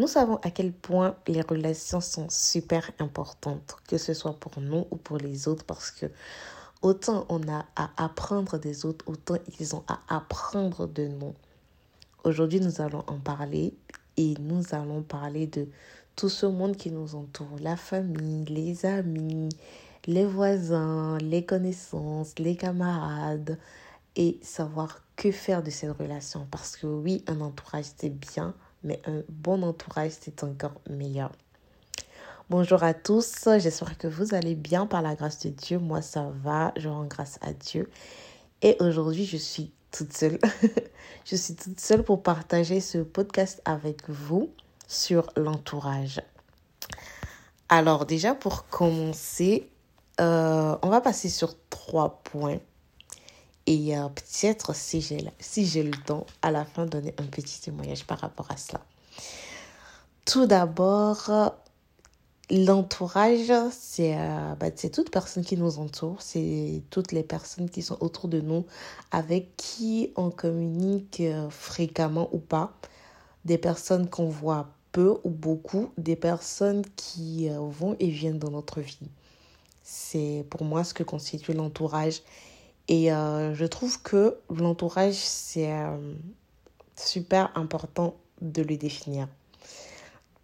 Nous savons à quel point les relations sont super importantes, que ce soit pour nous ou pour les autres, parce que autant on a à apprendre des autres, autant ils ont à apprendre de nous. Aujourd'hui, nous allons en parler et nous allons parler de tout ce monde qui nous entoure, la famille, les amis, les voisins, les connaissances, les camarades et savoir que faire de cette relation. Parce que oui, un entourage c'est bien, mais un bon entourage c'est encore meilleur. Bonjour à tous, j'espère que vous allez bien par la grâce de Dieu. Moi ça va, je rends grâce à Dieu. Et aujourd'hui je suis toute seule. je suis toute seule pour partager ce podcast avec vous sur l'entourage. Alors déjà pour commencer, euh, on va passer sur trois points. Et euh, peut-être si j'ai le temps, à la fin donner un petit témoignage par rapport à cela. Tout d'abord, l'entourage, c'est euh, bah, toute personne qui nous entoure, c'est toutes les personnes qui sont autour de nous, avec qui on communique fréquemment ou pas, des personnes qu'on voit peu ou beaucoup des personnes qui euh, vont et viennent dans notre vie. C'est pour moi ce que constitue l'entourage. Et euh, je trouve que l'entourage, c'est euh, super important de le définir.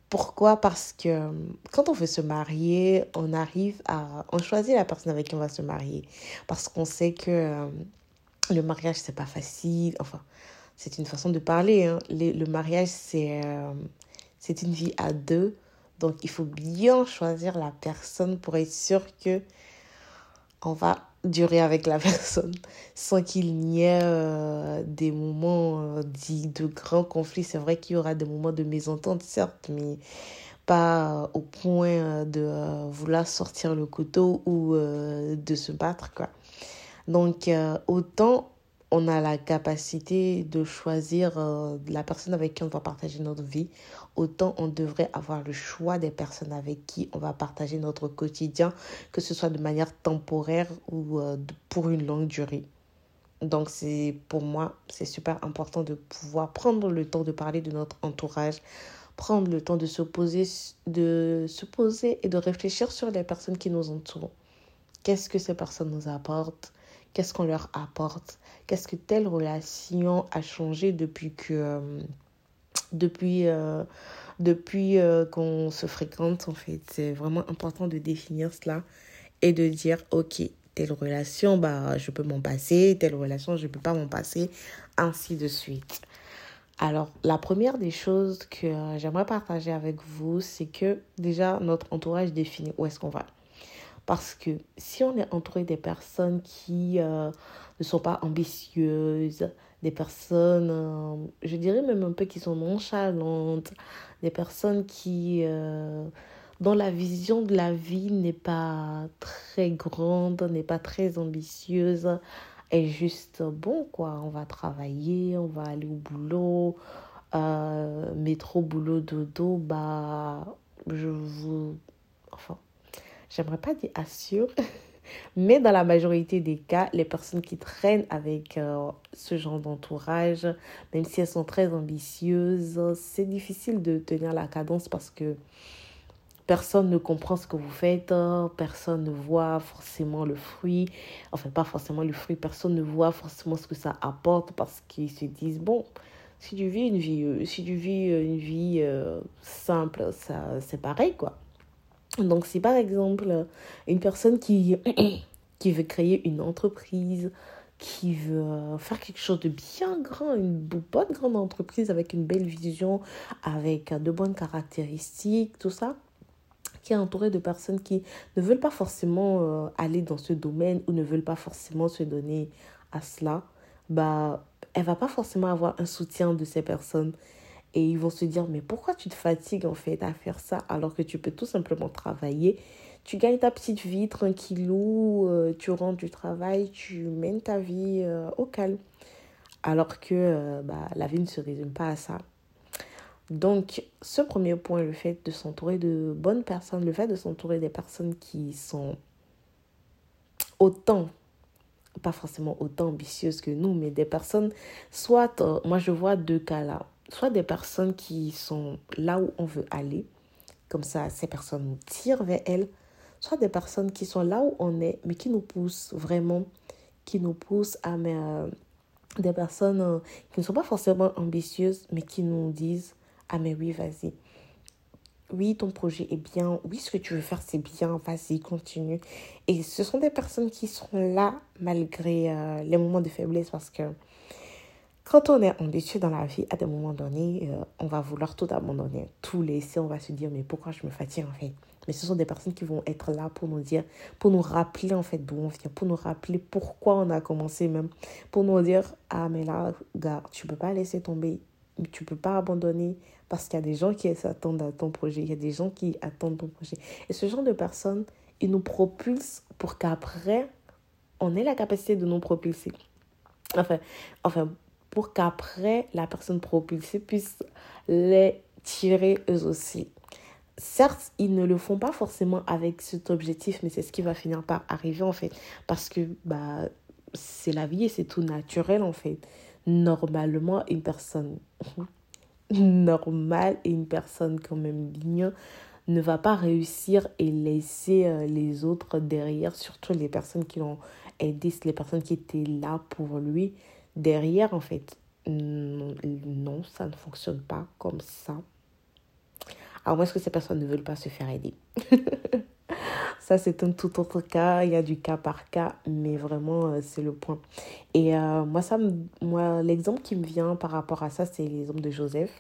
Pourquoi? Parce que quand on veut se marier, on arrive à... On choisit la personne avec qui on va se marier. Parce qu'on sait que le mariage, c'est pas facile. Enfin, c'est une façon de parler. Hein. le mariage, c'est c'est une vie à deux. Donc, il faut bien choisir la personne pour être sûr que on va durer avec la personne sans qu'il n'y ait euh, des moments euh, dits de grands conflits. C'est vrai qu'il y aura des moments de mésentente, certes, mais pas au point euh, de vouloir sortir le couteau ou de se battre, quoi. Donc, autant on a la capacité de choisir euh, la personne avec qui on va partager notre vie, autant on devrait avoir le choix des personnes avec qui on va partager notre quotidien, que ce soit de manière temporaire ou euh, pour une longue durée. Donc c'est pour moi, c'est super important de pouvoir prendre le temps de parler de notre entourage, prendre le temps de se poser de se poser et de réfléchir sur les personnes qui nous entourent. Qu'est-ce que ces personnes nous apportent? Qu'est-ce qu'on leur apporte, qu'est-ce que telle relation a changé depuis que euh, depuis euh, depuis euh, qu'on se fréquente en fait. C'est vraiment important de définir cela et de dire OK, telle relation bah je peux m'en passer, telle relation je peux pas m'en passer, ainsi de suite. Alors, la première des choses que j'aimerais partager avec vous, c'est que déjà notre entourage définit où est-ce qu'on va. Parce que si on est entouré des personnes qui euh, ne sont pas ambitieuses, des personnes, euh, je dirais même un peu qui sont nonchalantes, des personnes qui, euh, dont la vision de la vie n'est pas très grande, n'est pas très ambitieuse, est juste bon quoi, on va travailler, on va aller au boulot, métro, boulot, dodo, bah je vous... Enfin, j'aimerais pas dire assure, mais dans la majorité des cas, les personnes qui traînent avec euh, ce genre d'entourage, même si elles sont très ambitieuses, c'est difficile de tenir la cadence parce que personne ne comprend ce que vous faites, personne ne voit forcément le fruit, enfin pas forcément le fruit, personne ne voit forcément ce que ça apporte parce qu'ils se disent, bon, si tu vis une vie, euh, si tu vis une vie euh, simple, c'est pareil quoi. Donc, si par exemple, une personne qui, veut créer une entreprise, qui veut faire quelque chose de bien grand, une bonne grande entreprise avec une belle vision, avec de bonnes caractéristiques, tout ça, qui est entouré de personnes qui ne veulent pas forcément euh, aller dans ce domaine ou ne veulent pas forcément se donner à cela, bah, elle va pas forcément avoir un soutien de ces personnes. Et ils vont se dire, mais pourquoi tu te fatigues en fait à faire ça alors que tu peux tout simplement travailler? Tu gagnes ta petite vie tranquillou, euh, tu rentres du travail, tu mènes ta vie euh, au calme. Alors que euh, bah, la vie ne se résume pas à ça. Donc, ce premier point, le fait de s'entourer de bonnes personnes, le fait de s'entourer des personnes qui sont autant, pas forcément autant ambitieuses que nous, mais des personnes, soit, moi je vois deux cas là soit des personnes qui sont là où on veut aller, comme ça ces personnes nous tirent vers elles, soit des personnes qui sont là où on est, mais qui nous poussent vraiment, qui nous poussent à mais, euh, des personnes euh, qui ne sont pas forcément ambitieuses, mais qui nous disent, ah mais oui, vas-y. Oui, ton projet est bien. Oui, ce que tu veux faire, c'est bien. Vas-y, continue. Et ce sont des personnes qui sont là malgré euh, les moments de faiblesse parce que quand on est ambitieux dans la vie, à des moments donnés, on va vouloir tout abandonner, tout laisser. On va se dire, mais pourquoi je me fatigue en fait? Mais ce sont des personnes qui vont être là pour nous dire, pour nous rappeler en fait d'où on vient, pour nous rappeler pourquoi on a commencé même, pour nous dire, ah mais là, gars, tu peux pas laisser tomber, tu peux pas abandonner parce qu'il y a des gens qui s'attendent à ton projet, il y a des gens qui attendent ton projet. Et ce genre de personnes, ils nous propulsent pour qu'après, on ait la capacité de nous propulser. Enfin, enfin pour qu'après, la personne propulsée puisse les tirer eux aussi certes, ils ne le font pas forcément avec cet objectif, mais c'est ce qui va finir par arriver en fait. Parce que bah, c'est la vie et c'est tout naturel en fait. Normalement, une personne normale et une personne quand même digne ne va pas réussir et laisser euh, les autres derrière, surtout les personnes qui l'ont aidé, les personnes qui étaient là pour lui derrière en fait. Non, ça ne fonctionne pas comme ça. À moins que ces personnes ne veulent pas se faire aider. Ça, c'est un tout autre cas. Il y a du cas par cas, mais vraiment, euh, c'est le point. Et euh, moi, moi l'exemple qui me vient par rapport à ça, c'est l'exemple de Joseph.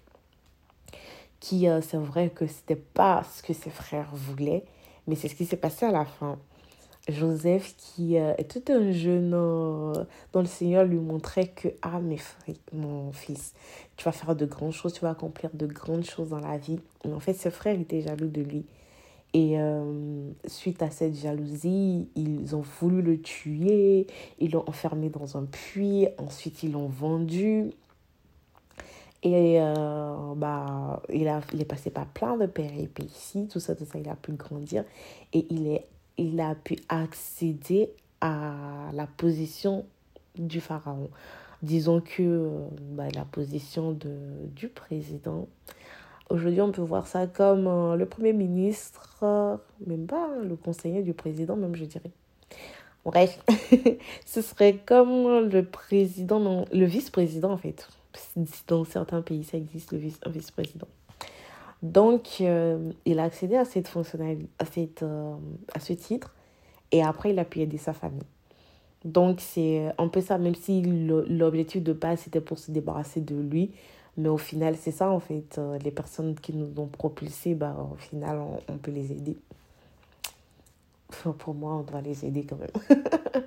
Qui, euh, c'est vrai que c'était pas ce que ses frères voulaient, mais c'est ce qui s'est passé à la fin. Joseph qui euh, était un jeune euh, dont le Seigneur lui montrait que, ah mes frères, mon fils, tu vas faire de grandes choses, tu vas accomplir de grandes choses dans la vie. Mais en fait, ses frères étaient jaloux de lui. Et euh, suite à cette jalousie, ils ont voulu le tuer, ils l'ont enfermé dans un puits, ensuite ils l'ont vendu. Et bah, il, a, il est passé par plein de péripéties, tout ça, tout ça, il a pu grandir. Et il est il a pu accéder à la position du pharaon. Disons que bah, la position de, du président, aujourd'hui on peut voir ça comme euh, le premier ministre, même pas hein, le conseiller du président, même je dirais. Bref, ce serait comme le président, le vice-président en fait. Dans certains pays, ça existe le vice, un vice-président. Donc, euh, il a accédé à cette fonctionnalité, euh, à ce titre, et après, il a pu aider sa famille. Donc, c'est un peu ça, même si l'objectif de base, c'était pour se débarrasser de lui. Mais au final, c'est ça, en fait. Euh, les personnes qui nous ont propulsés, bah, au final, on, on peut les aider. pour moi, on doit les aider quand même.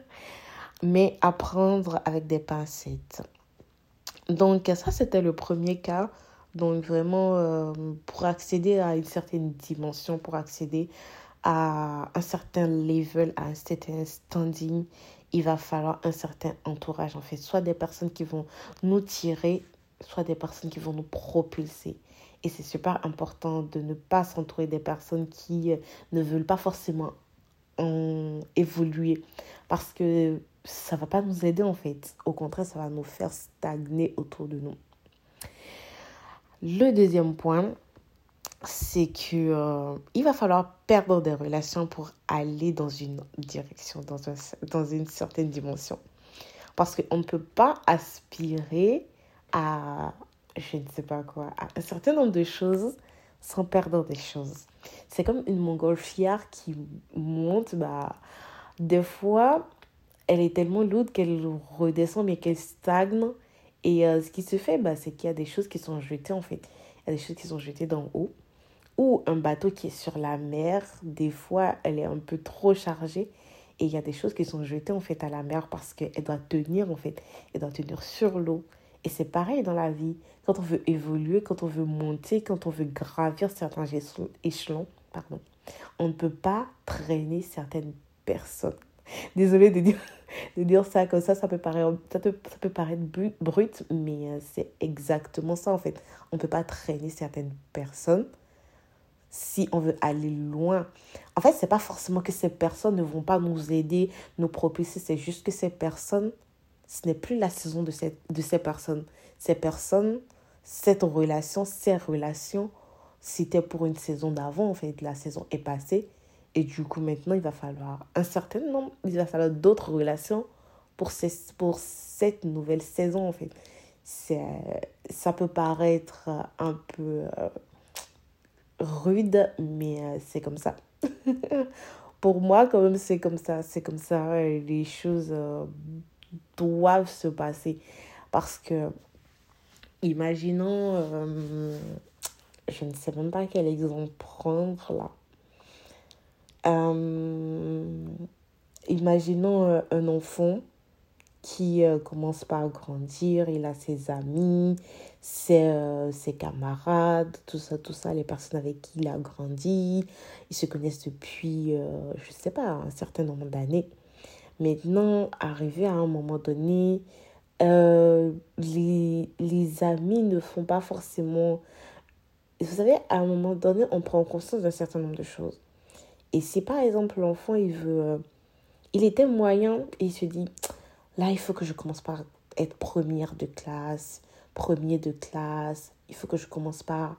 Mais apprendre avec des pincettes. Donc, ça, c'était le premier cas donc vraiment, euh, pour accéder à une certaine dimension, pour accéder à un certain level, à un certain standing, il va falloir un certain entourage en fait. Soit des personnes qui vont nous tirer, soit des personnes qui vont nous propulser. Et c'est super important de ne pas s'entourer des personnes qui euh, ne veulent pas forcément en évoluer. Parce que ça va pas nous aider en fait. Au contraire, ça va nous faire stagner autour de nous. Le deuxième point, c'est que euh, il va falloir perdre des relations pour aller dans une direction, dans, une certaine dimension. Parce qu'on ne peut pas aspirer à, je ne sais pas quoi, à un certain nombre de choses sans perdre des choses. C'est comme une montgolfière qui monte, bah, des fois, elle est tellement lourde qu'elle redescend, mais qu'elle stagne et euh, ce qui se fait, bah, c'est qu'il y a des choses qui sont jetées en fait. Il y a des choses qui sont jetées d'en haut. Ou un bateau qui est sur la mer, des fois, elle est un peu trop chargée. Et il y a des choses qui sont jetées en fait à la mer parce qu'elle doit tenir en fait. Elle doit tenir sur l'eau. Et c'est pareil dans la vie. Quand on veut évoluer, quand on veut monter, quand on veut gravir certains échelons, pardon, on ne peut pas traîner certaines personnes. Désolée de dire de dire ça comme ça, ça peut paraître, ça, ça peut paraître brut, mais euh, c'est exactement ça en fait. On ne peut pas traîner certaines personnes si on veut aller loin. En fait, c'est pas forcément que ces personnes ne vont pas nous aider, nous propulser, c'est juste que ces personnes, ce n'est plus la saison de, cette, de ces personnes. Ces personnes, cette relation, ces relations, c'était pour une saison d'avant, en fait, la saison est passée. Et du coup, maintenant, il va falloir un certain nombre, il va falloir d'autres relations pour, ces, pour cette nouvelle saison, en fait. Ça peut paraître un peu euh, rude, mais euh, c'est comme ça. pour moi, quand même, c'est comme ça. C'est comme ça. Les choses euh, doivent se passer. Parce que, imaginons, je ne sais même pas quel exemple prendre là. Imaginons un enfant qui euh, commence par grandir, il a ses amis, ses, euh, ses, camarades, tout ça, tout ça, les personnes avec qui il a grandi, ils se connaissent depuis, euh, je ne sais pas, un certain nombre d'années. Maintenant, arrivé à un moment donné, les, les amis ne font pas forcément... Vous savez, à un moment donné, on prend conscience d'un certain nombre de choses. Et si par exemple l'enfant, il veut... il était moyen et il se dit Là, il faut que je commence par être première de classe, premier de classe. Il faut que je commence par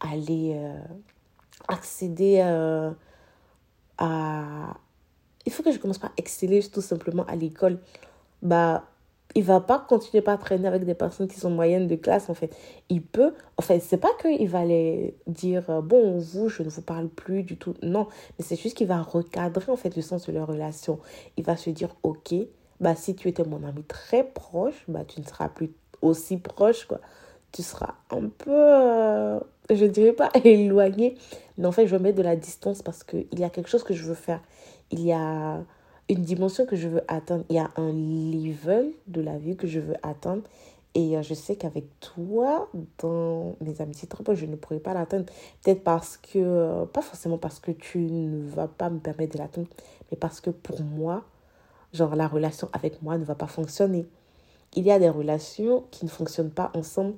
aller euh, accéder euh, à... Il faut que je commence par exceller tout simplement à l'école. Bah, il va pas continuer par traîner avec des personnes qui sont moyennes de classe, en fait. Il peut... En fait, c'est pas qu'il va les dire, euh, bon, vous, je ne vous parle plus du tout. Non, mais c'est juste qu'il va recadrer, en fait, le sens de leur relation. Il va se dire, ok, bah, si tu étais mon ami très proche, bah, tu ne seras plus aussi proche, quoi. Tu seras un peu, euh, je dirais pas éloigné, mais en fait, je mets de la distance parce qu'il y a quelque chose que je veux faire. Il y a une dimension que je veux atteindre. Il y a un level de la vie que je veux atteindre. Et euh, je sais qu'avec toi, dans mes amitiés très proches, je ne pourrais pas l'atteindre. Peut-être parce que, euh, pas forcément parce que tu ne vas pas me permettre de l'atteindre, mais parce que pour moi, genre la relation avec moi ne va pas fonctionner. Il y a des relations qui ne fonctionnent pas ensemble,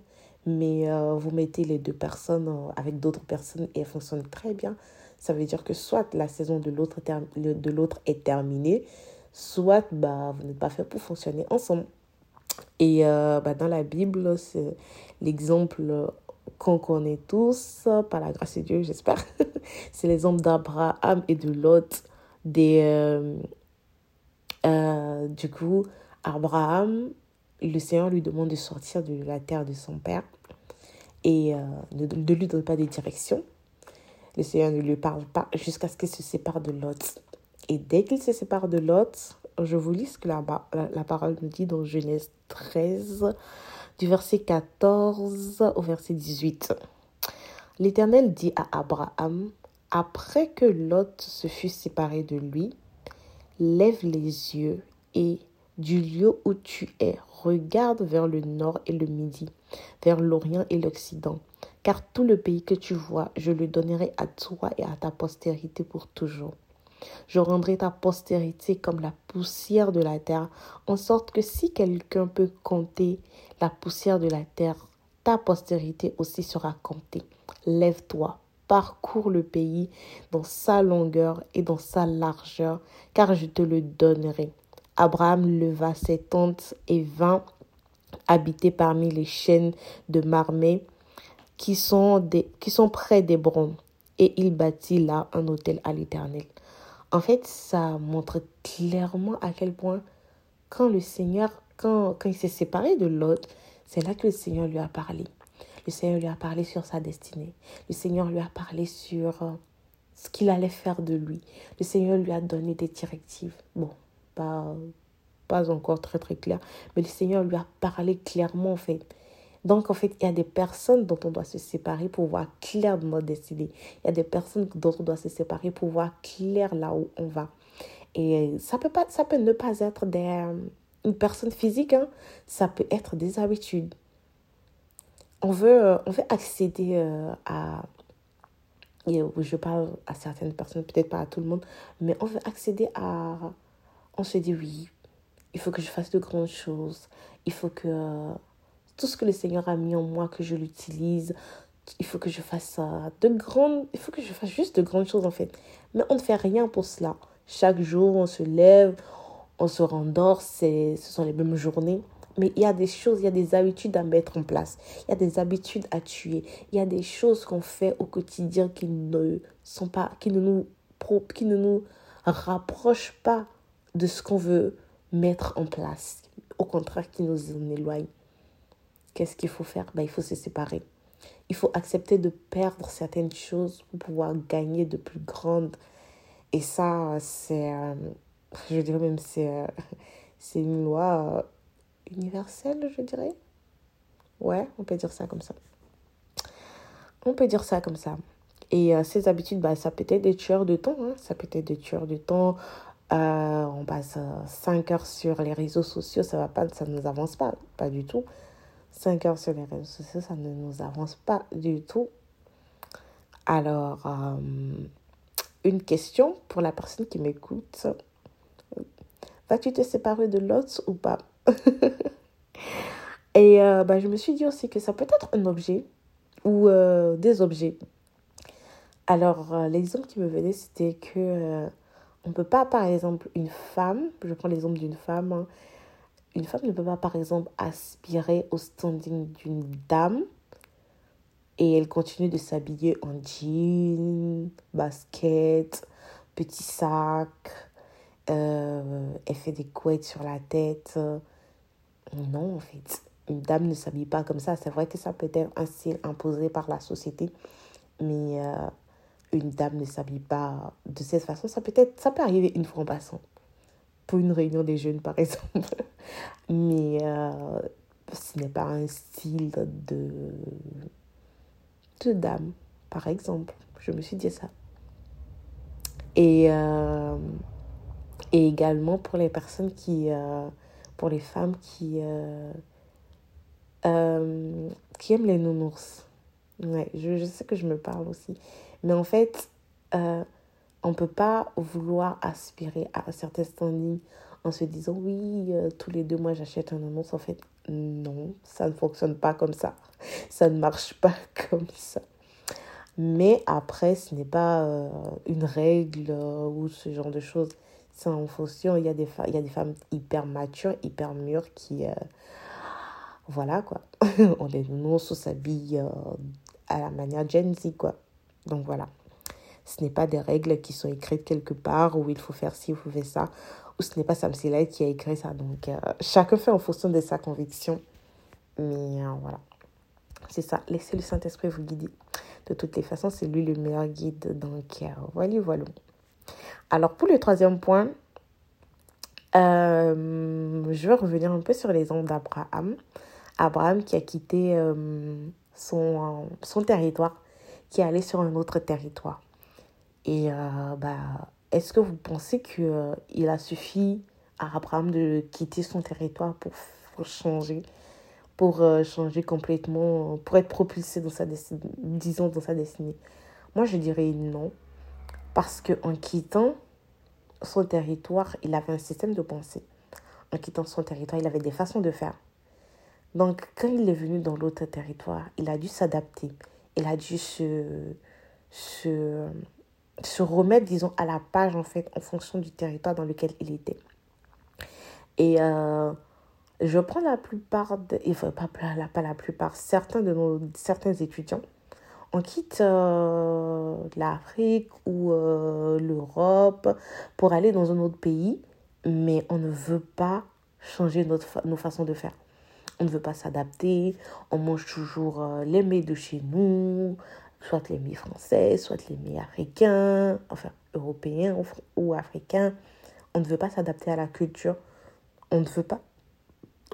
mais euh, vous mettez les deux personnes avec d'autres personnes et elles fonctionnent très bien. Ça veut dire que soit la saison de l'autre de est terminée, soit bah, vous n'êtes pas fait pour fonctionner ensemble. Et euh, bah, dans la Bible, c'est l'exemple qu'on connaît tous, par la grâce de Dieu, j'espère. c'est l'exemple d'Abraham et de Lot, des, euh, du coup, Abraham, le Seigneur lui demande de sortir de la terre de son père et euh, ne, lui donne pas de direction. Le Seigneur ne lui parle pas jusqu'à ce qu'il se sépare de Lot. Et dès qu'il se sépare de Lot, je vous lis ce que la, parole nous dit dans Genèse 13, du verset 14 au verset 18. L'Éternel dit à Abraham, après que Lot se fut séparé de lui, Lève les yeux et, du lieu où tu es, regarde vers le nord et le midi, vers l'orient et l'occident. Car tout le pays que tu vois, je le donnerai à toi et à ta postérité pour toujours. Je rendrai ta postérité comme la poussière de la terre, en sorte que si quelqu'un peut compter la poussière de la terre, ta postérité aussi sera comptée. Lève-toi, parcours le pays dans sa longueur et dans sa largeur, car je te le donnerai. Abraham leva ses tentes et vint habiter parmi les chaînes de Marmée qui sont, des, qui sont près d'Hébron. Et il bâtit là un hôtel à l'Éternel. En fait, ça montre clairement à quel point, quand le Seigneur, quand, quand il s'est séparé de Lot, c'est là que le Seigneur lui a parlé. Le Seigneur lui a parlé sur sa destinée. Le Seigneur lui a parlé sur euh, ce qu'il allait faire de lui. Le Seigneur lui a donné des directives. Bon, pas, pas encore très très clair, mais le Seigneur lui a parlé clairement en fait. Donc, en fait, il y a des personnes dont on doit se séparer pour voir clair de notre destinée. Il y a des personnes dont on doit se séparer pour voir clair là où on va. Et ça peut, pas, ça peut ne pas être des, une personne physique, hein. ça peut être des habitudes, on veut, euh, on veut accéder euh, à... Je parle à certaines personnes, peut-être pas à tout le monde, mais on veut accéder à... On se dit oui, il faut que je fasse de grandes choses. Il faut que tout ce que le Seigneur a mis en moi, que je l'utilise. Il faut que je fasse de grandes... Il faut que je fasse juste de grandes choses en fait. Mais on ne fait rien pour cela. Chaque jour, on se lève, on se rendort, ce sont les mêmes journées Mais il y a des choses, il y a des habitudes à mettre en place. Il y a des habitudes à tuer. Il y a des choses qu'on fait au quotidien qui ne sont pas, qui ne nous, qui ne nous rapprochent pas de ce qu'on veut mettre en place. Au contraire, qui nous en éloignent. Qu'est-ce qu'il faut faire? Ben, Il faut se séparer. Il faut accepter de perdre certaines choses pour pouvoir gagner de plus grandes. Et ça, c'est, euh, je dirais même, c'est, euh, c'est une loi euh, universelle, je dirais. Ouais, on peut dire ça comme ça. On peut dire ça comme ça. Et ces habitudes, bah, ça peut être des tueurs de temps. Hein. Ça peut être des tueurs de temps. on passe 5 heures sur les réseaux sociaux, ça ça ne nous avance pas, pas du tout. 5 heures sur les réseaux sociaux, ça ne nous avance pas du tout. Alors, euh, une question pour la personne qui m'écoute. Vas-tu te séparer de l'autre ou pas? Et euh, bah, je me suis dit aussi que ça peut être un objet ou euh, des objets. Alors, l'exemple qui me venait, c'était que on ne peut pas, par exemple, une femme, je prends l'exemple d'une femme, hein, une femme ne peut pas, par exemple, aspirer au standing d'une dame et elle continue de s'habiller en jean, basket, petit sac, euh, elle fait des couettes sur la tête. Non, en fait, une dame ne s'habille pas comme ça. C'est vrai que ça peut être un style imposé par la société, mais euh, une dame ne s'habille pas de cette façon. Ça peut, être, ça peut arriver une fois en passant pour une réunion des jeunes, par exemple. Mais euh, ce n'est pas un style de, de dame, par exemple. Je me suis dit ça. Et, euh, et également pour les personnes qui... Euh, pour les femmes qui... qui aiment les nounours. Ouais, je, je, sais que je me parle aussi. Mais en fait, on ne peut pas vouloir aspirer à un certain standing en se disant oui, euh, tous les deux mois j'achète un annonce. En fait, non, ça ne fonctionne pas comme ça. Ça ne marche pas comme ça. Mais après, ce n'est pas euh, une règle euh, ou ce genre de choses. C'est en fonction. Il y, a des il y a des femmes hyper matures, hyper mûres qui. voilà quoi. on les annonce, on s'habille à la manière Gen Z quoi. Donc voilà. Ce n'est pas des règles qui sont écrites quelque part où il faut faire ci, il faut faire ça, ou ce n'est pas Sam qui a écrit ça. Donc, euh, chacun fait en fonction de sa conviction. Mais euh, voilà. C'est ça. Laissez le Saint-Esprit vous guider. De toutes les façons, c'est lui le meilleur guide. Donc, euh, voilà, voilà. Alors, pour le troisième point, je vais revenir un peu sur les ondes d'Abraham. Abraham qui a quitté son, son territoire, qui est allé sur un autre territoire. Et euh, bah, est-ce que vous pensez qu'il euh, il a suffi à Abraham de quitter son territoire pour, changer, pour euh, changer complètement, pour être propulsé dans sa destinée, disons dans sa destinée? Moi, je dirais non. Parce qu'en quittant son territoire, il avait un système de pensée. En quittant son territoire, il avait des façons de faire. Donc, quand il est venu dans l'autre territoire, il a dû s'adapter. Il a dû se, se, se remettre, disons, à la page, en fait, en fonction du territoire dans lequel il était. Et euh, je prends la plupart, de, enfin, pas, pas, pas la plupart, certains de nos, certains étudiants, on quitte euh, l'Afrique ou euh, l'Europe pour aller dans un autre pays, mais on ne veut pas changer notre, nos façons de faire. On ne veut pas s'adapter, on mange toujours les mets de chez nous, soit les mi français, soit les mi africains, enfin européens ou africains. On ne veut pas s'adapter à la culture. On ne veut pas,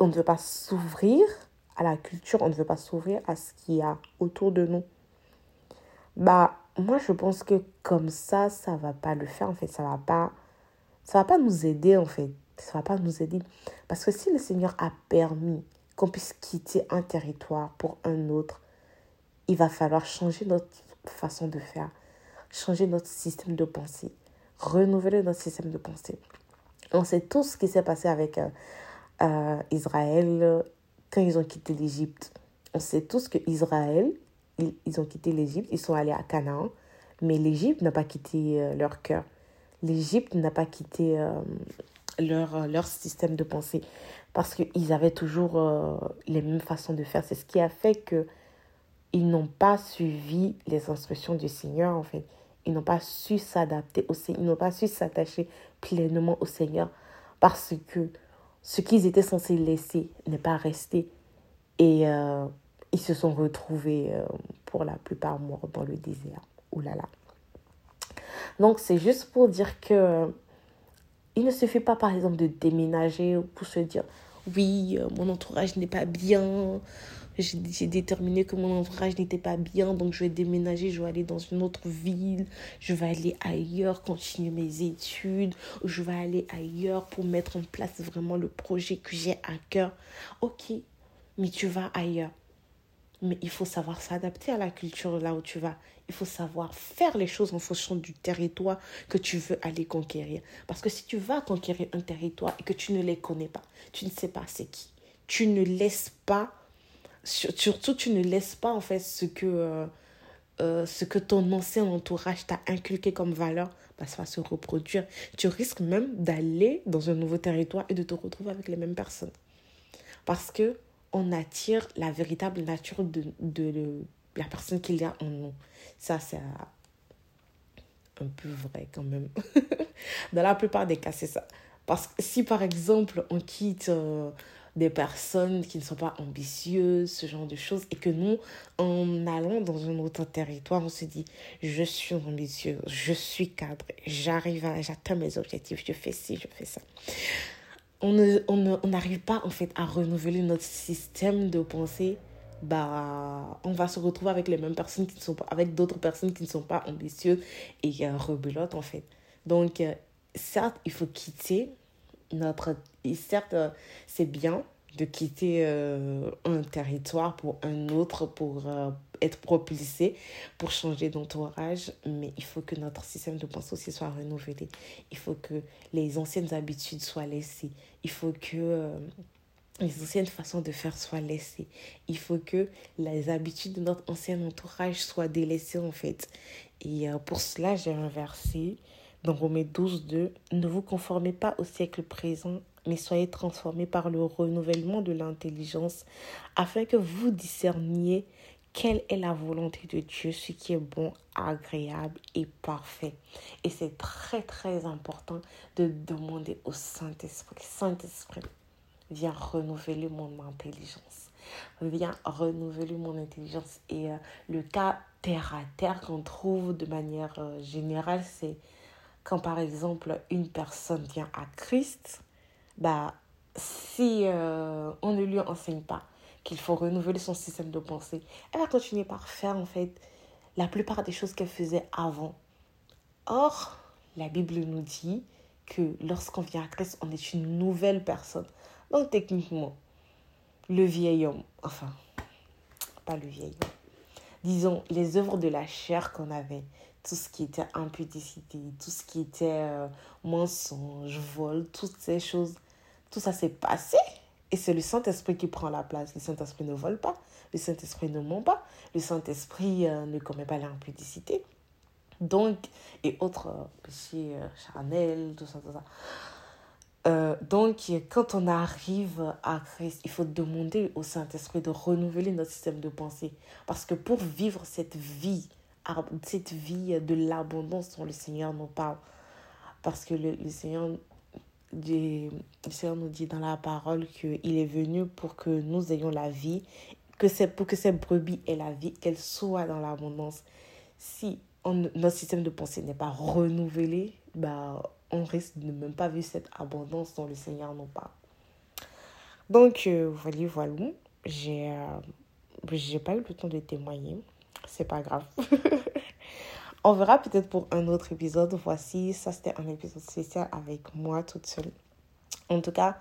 on ne veut pas s'ouvrir à la culture. On ne veut pas s'ouvrir à ce qu'il y a autour de nous. Bah, moi, je pense que comme ça, ça va pas le faire. En fait, ça va pas, ça va pas nous aider. En fait, ça va pas nous aider parce que si le Seigneur a permis qu'on puisse quitter un territoire pour un autre, il va falloir changer notre façon de faire, changer notre système de pensée, renouveler notre système de pensée. On sait tout ce qui s'est passé avec euh, euh, Israël quand ils ont quitté l'Égypte. On sait tous que Israël, ils, ont quitté l'Égypte, ils sont allés à Canaan, mais l'Égypte n'a pas quitté euh, leur cœur. L'Égypte n'a pas quitté leur, leur système de pensée. Parce qu'ils avaient toujours les mêmes façons de faire. C'est ce qui a fait que ils n'ont pas suivi les instructions du Seigneur, en fait. Ils n'ont pas su s'adapter au Seigneur, ils n'ont pas su s'attacher pleinement au Seigneur parce que ce qu'ils étaient censés laisser n'est pas resté. Et euh, ils se sont retrouvés euh, pour la plupart morts dans le désert. Ouh là là. Donc c'est juste pour dire que euh, il ne suffit pas par exemple de déménager pour se dire oui, mon entourage n'est pas bien, j'ai déterminé que mon entourage n'était pas bien, donc je vais déménager, je vais aller dans une autre ville, je vais aller ailleurs, continuer mes études, je vais aller ailleurs pour mettre en place vraiment le projet que j'ai à cœur. Ok, mais tu vas ailleurs. Mais il faut savoir s'adapter à la culture là où tu vas. Il faut savoir faire les choses en fonction du territoire que tu veux aller conquérir. Parce que si tu vas conquérir un territoire et que tu ne les connais pas, tu ne sais pas c'est qui, tu ne laisses pas surtout tu ne laisses pas en fait ce que euh, euh, ce que ton ancien entourage t'a inculqué comme valeur bah, ça va se reproduire. Tu risques même d'aller dans un nouveau territoire et de te retrouver avec les mêmes personnes. Parce que on attire la véritable nature de, de, la personne qu'il y a en nous. Ça c'est un peu vrai quand même. Dans la plupart des cas c'est ça. Parce que si par exemple on quitte euh, des personnes qui ne sont pas ambitieuses, ce genre de choses, et que nous, en allant dans un autre territoire, on se dit, je suis ambitieuse, je suis cadre, j'arrive à, j'atteins mes objectifs, je fais ci, je fais ça. On n'arrive on pas, en fait, à renouveler notre système de pensée bah, on va se retrouver avec les mêmes personnes qui ne sont pas, avec d'autres personnes qui ne sont pas ambitieuses et euh, rebelotes, en fait. Donc, euh, certes, il faut quitter notre... Certes, euh, c'est bien de quitter euh, un territoire pour un autre, pour euh, être propulsé, pour changer d'entourage, mais il faut que notre système de pensée aussi soit renouvelé. Il faut que les anciennes habitudes soient laissées. Il faut que les anciennes façons de faire soient laissées. Il faut que les habitudes de notre ancien entourage soient délaissées en fait. Et pour cela, j'ai inversé dans Romains 12, 2, ne vous conformez pas au siècle présent, mais soyez transformés par le renouvellement de l'intelligence, afin que vous discerniez quelle est la volonté de Dieu, ce qui est bon, agréable et parfait. Et c'est très très important de demander au Saint-Esprit, Saint-Esprit, viens renouveler mon intelligence. Viens renouveler mon intelligence. Et euh, le cas terre à terre qu'on trouve de manière euh, générale, c'est quand par exemple une personne vient à Christ, bah, si euh, on ne lui enseigne pas qu'il faut renouveler son système de pensée, elle va continuer par faire en fait la plupart des choses qu'elle faisait avant. Or, la Bible nous dit que lorsqu'on vient à Christ, on est une nouvelle personne. Donc techniquement, le vieil homme, enfin, pas le vieil homme, disons les œuvres de la chair qu'on avait, tout ce qui était impudicité, tout ce qui était euh, mensonge, vol, toutes ces choses, tout ça s'est passé. Et c'est le Saint-Esprit qui prend la place. Le Saint-Esprit ne vole pas, le Saint-Esprit ne ment pas, le Saint-Esprit euh, ne commet pas l'impudicité. Donc, et autres euh, péchés charnels, tout ça, tout ça. donc, quand on arrive à Christ, il faut demander au Saint-Esprit de renouveler notre système de pensée. Parce que pour vivre cette vie cette vie de l'abondance dont le Seigneur nous parle. Parce que le, Seigneur, le Seigneur nous dit dans la parole qu'il est venu pour que nous ayons la vie, que c'est pour que cette brebis ait la vie, qu'elle soit dans l'abondance. Si notre système de pensée n'est pas renouvelé, bah, on risque de ne même pas vivre cette abondance dont le Seigneur nous parle. Donc, euh, voilà, voilà. J'ai euh, j'ai pas eu le temps de témoigner c'est pas grave. On verra peut-être pour un autre épisode. Voici, ça c'était un épisode spécial avec moi toute seule. En tout cas,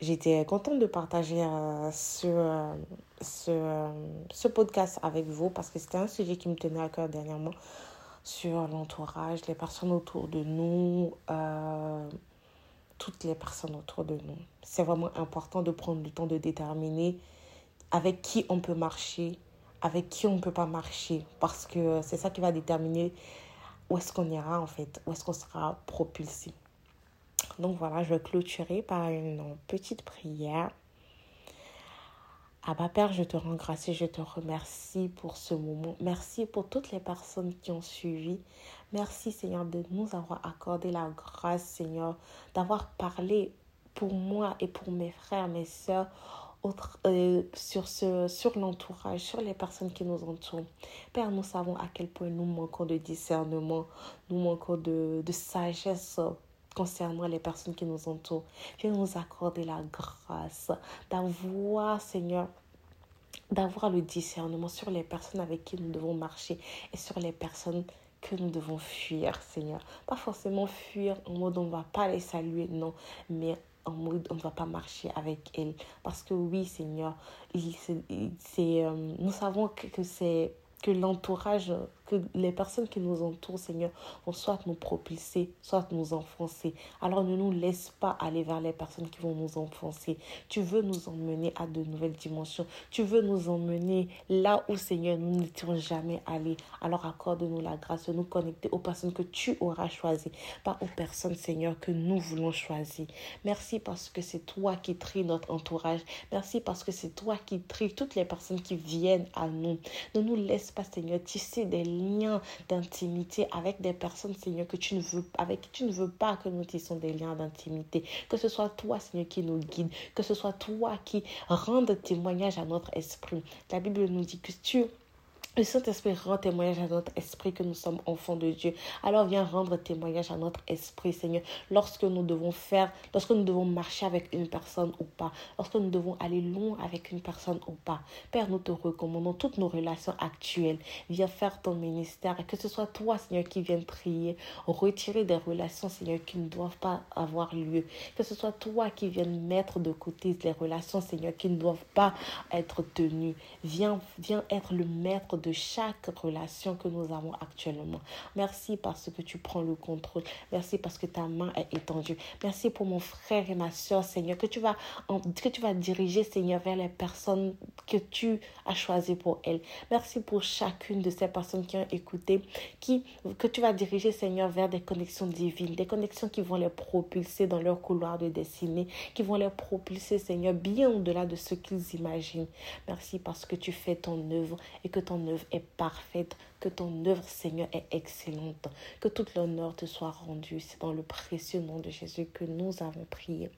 j'étais contente de partager euh, ce, euh, euh, ce, podcast avec vous parce que c'était un sujet qui me tenait à cœur dernièrement sur l'entourage, les personnes autour de nous, toutes les personnes autour de nous. C'est vraiment important de prendre le temps de déterminer avec qui on peut marcher, avec qui on ne peut pas marcher. Parce que c'est ça qui va déterminer où est-ce qu'on ira en fait, où est-ce qu'on sera propulsé. Donc voilà, je vais clôturer par une petite prière. Abba Père, je te rends grâce et je te remercie pour ce moment. Merci pour toutes les personnes qui ont suivi. Merci Seigneur de nous avoir accordé la grâce Seigneur, d'avoir parlé pour moi et pour mes frères, mes soeurs euh, sur, ce, sur l'entourage, sur les personnes qui nous entourent. Père, nous savons à quel point nous manquons de discernement, nous manquons de, de sagesse concernant les personnes qui nous entourent. Viens nous accorder la grâce d'avoir, Seigneur, d'avoir le discernement sur les personnes avec qui nous devons marcher et sur les personnes que nous devons fuir, Seigneur. Pas forcément fuir en mode on ne va pas les saluer, non, mais en mode on ne va pas marcher avec elles. Parce que oui, Seigneur, c'est, euh, nous savons que c'est que l'entourage que les personnes qui nous entourent, Seigneur, vont soit nous propulser, soit nous enfoncer. Alors ne nous laisse pas aller vers les personnes qui vont nous enfoncer. Tu veux nous emmener à de nouvelles dimensions. Tu veux nous emmener là où, Seigneur, nous n'étions jamais allés. Alors accorde-nous la grâce de nous connecter aux personnes que tu auras choisies, pas aux personnes, Seigneur, que nous voulons choisir. Merci parce que c'est toi qui tries notre entourage. Merci parce que c'est toi qui tries toutes les personnes qui viennent à nous. Ne nous laisse pas, Seigneur, tisser des liens d'intimité avec des personnes, Seigneur, que tu ne veux, avec qui tu ne veux pas que nous tissions des liens d'intimité. Que ce soit toi, Seigneur, qui nous guide. Que ce soit toi qui rende témoignage à notre esprit. La Bible nous dit que tu le Saint-Esprit rend témoignage à notre esprit que nous sommes enfants de Dieu. Alors viens rendre témoignage à notre esprit, Seigneur, lorsque nous devons faire, lorsque nous devons marcher avec une personne ou pas, lorsque nous devons aller loin avec une personne ou pas. Père, nous te recommandons toutes nos relations actuelles. Viens faire ton ministère et que ce soit toi, Seigneur, qui vienne prier, retirer des relations, Seigneur, qui ne doivent pas avoir lieu. Que ce soit toi qui viennes mettre de côté les relations, Seigneur, qui ne doivent pas être tenues. Viens, viens être le maître de chaque relation que nous avons actuellement. Merci parce que tu prends le contrôle. Merci parce que ta main est étendue. Merci pour mon frère et ma soeur, Seigneur, que tu vas, que tu vas diriger, Seigneur, vers les personnes que tu as choisies pour elles. Merci pour chacune de ces personnes qui ont écouté, qui, que tu vas diriger, Seigneur, vers des connexions divines, des connexions qui vont les propulser dans leur couloir de destinée, qui vont les propulser, Seigneur, bien au-delà de ce qu'ils imaginent. Merci parce que tu fais ton œuvre et que ton œuvre est parfaite, que ton œuvre, Seigneur, est excellente, que toute l'honneur te soit rendu. C'est dans le précieux nom de Jésus que nous avons prié.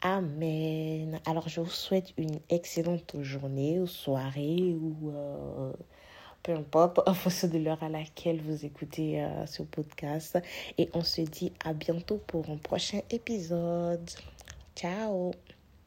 Amen. Alors, je vous souhaite une excellente journée ou soirée ou euh, peu importe, en fonction de l'heure à laquelle vous écoutez euh, ce podcast. Et on se dit à bientôt pour un prochain épisode. Ciao